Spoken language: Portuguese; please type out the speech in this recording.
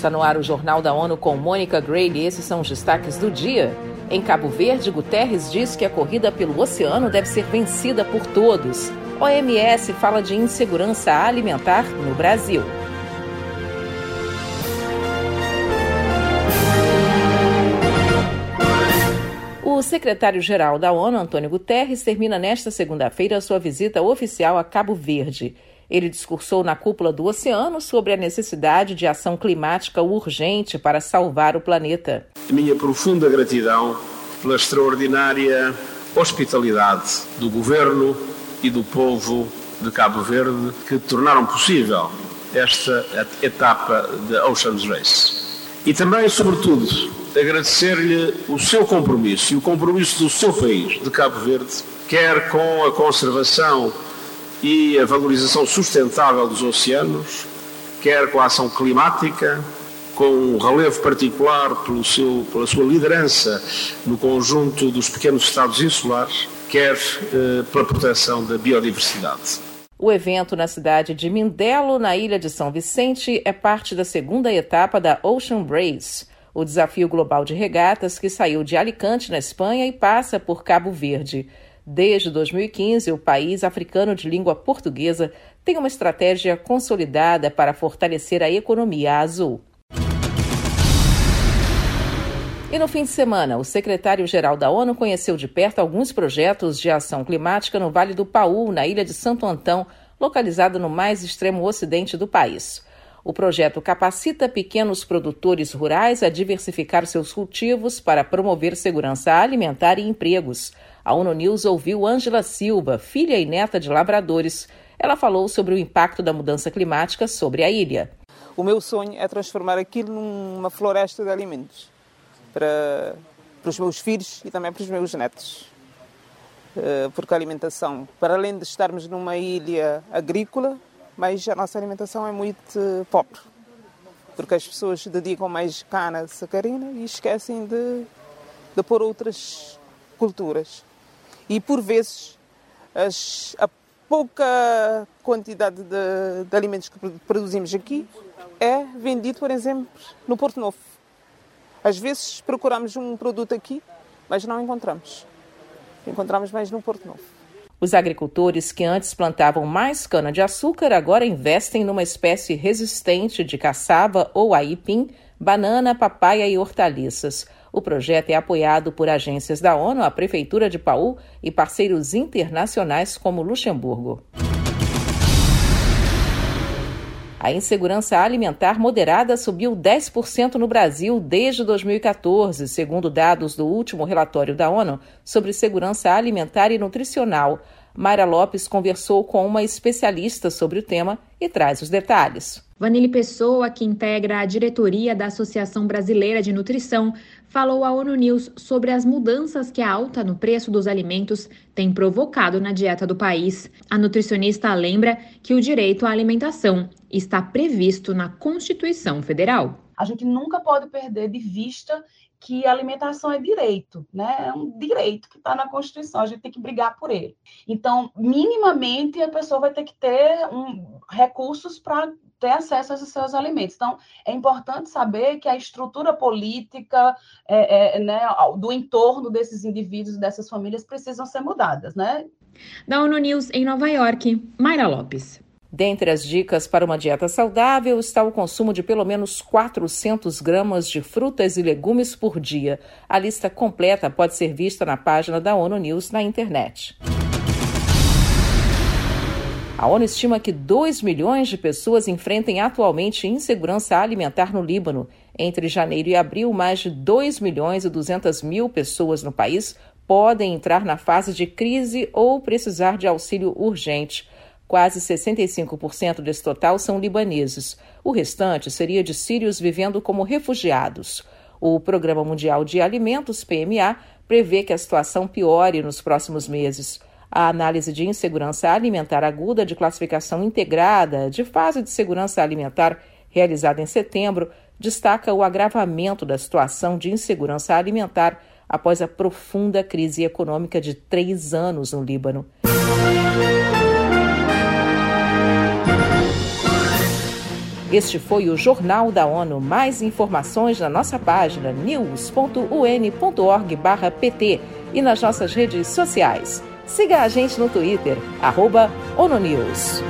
Está no ar o Jornal da ONU com Mônica Gray e esses são os destaques do dia. Em Cabo Verde, Guterres diz que a corrida pelo oceano deve ser vencida por todos. OMS fala de insegurança alimentar no Brasil. O secretário-geral da ONU, Antônio Guterres, termina nesta segunda-feira sua visita oficial a Cabo Verde. Ele discursou na cúpula do oceano sobre a necessidade de ação climática urgente para salvar o planeta. Minha profunda gratidão pela extraordinária hospitalidade do governo e do povo de Cabo Verde que tornaram possível esta etapa da Ocean's Race. E também, sobretudo, agradecer-lhe o seu compromisso e o compromisso do seu país, de Cabo Verde, quer com a conservação e a valorização sustentável dos oceanos, quer com a ação climática, com um relevo particular pelo seu, pela sua liderança no conjunto dos pequenos estados insulares, quer eh, pela proteção da biodiversidade. O evento na cidade de Mindelo, na ilha de São Vicente, é parte da segunda etapa da Ocean Race, o desafio global de regatas que saiu de Alicante, na Espanha, e passa por Cabo Verde. Desde 2015, o país africano de língua portuguesa tem uma estratégia consolidada para fortalecer a economia azul. E no fim de semana, o secretário-geral da ONU conheceu de perto alguns projetos de ação climática no Vale do Paú, na ilha de Santo Antão, localizada no mais extremo ocidente do país. O projeto capacita pequenos produtores rurais a diversificar seus cultivos para promover segurança alimentar e empregos. A ONU News ouviu Ângela Silva, filha e neta de lavradores. Ela falou sobre o impacto da mudança climática sobre a ilha. O meu sonho é transformar aquilo numa floresta de alimentos para, para os meus filhos e também para os meus netos. Eh, porque a alimentação, para além de estarmos numa ilha agrícola, mas a nossa alimentação é muito pobre. Porque as pessoas dedicam mais cana sacarina e esquecem de, de pôr outras culturas e por vezes as, a pouca quantidade de, de, alimentos que produzimos aqui é vendido, por exemplo, no Porto Novo. Às vezes procuramos um produto aqui, mas não encontramos. Encontramos mais no Porto Novo. Os agricultores que antes plantavam mais cana-de-açúcar agora investem numa espécie resistente de caçava ou aipim, banana, papaya e hortaliças. O projeto é apoiado por agências da ONU, a Prefeitura de Paú e parceiros internacionais como Luxemburgo. A insegurança alimentar moderada subiu 10% no Brasil desde 2014, segundo dados do último relatório da ONU sobre segurança alimentar e nutricional. Mayra Lopes conversou com uma especialista sobre o tema e traz os detalhes. Vanille Pessoa, que integra a diretoria da Associação Brasileira de Nutrição, falou à ONU News sobre as mudanças que a alta no preço dos alimentos tem provocado na dieta do país. A nutricionista lembra que o direito à alimentação está previsto na Constituição Federal. A gente nunca pode perder de vista que alimentação é direito, né? É um direito que está na Constituição, a gente tem que brigar por ele. Então, minimamente, a pessoa vai ter que ter um, recursos para ter acesso aos seus alimentos. Então, é importante saber que a estrutura política é, é, né, do entorno desses indivíduos, dessas famílias, precisam ser mudadas, né? Da ONU News em Nova York, Mayra Lopes. Dentre as dicas para uma dieta saudável está o consumo de pelo menos 400 gramas de frutas e legumes por dia. A lista completa pode ser vista na página da ONU News na internet. A ONU estima que 2 milhões de pessoas enfrentem atualmente insegurança alimentar no Líbano. Entre janeiro e abril, mais de 2 milhões e 200 mil pessoas no país podem entrar na fase de crise ou precisar de auxílio urgente. Quase 65% desse total são libaneses. O restante seria de sírios vivendo como refugiados. O Programa Mundial de Alimentos, PMA, prevê que a situação piore nos próximos meses. A análise de insegurança alimentar aguda de classificação integrada de fase de segurança alimentar, realizada em setembro, destaca o agravamento da situação de insegurança alimentar após a profunda crise econômica de três anos no Líbano. Este foi o Jornal da ONU. Mais informações na nossa página news.un.org/pt e nas nossas redes sociais. Siga a gente no Twitter, arroba ONUNews.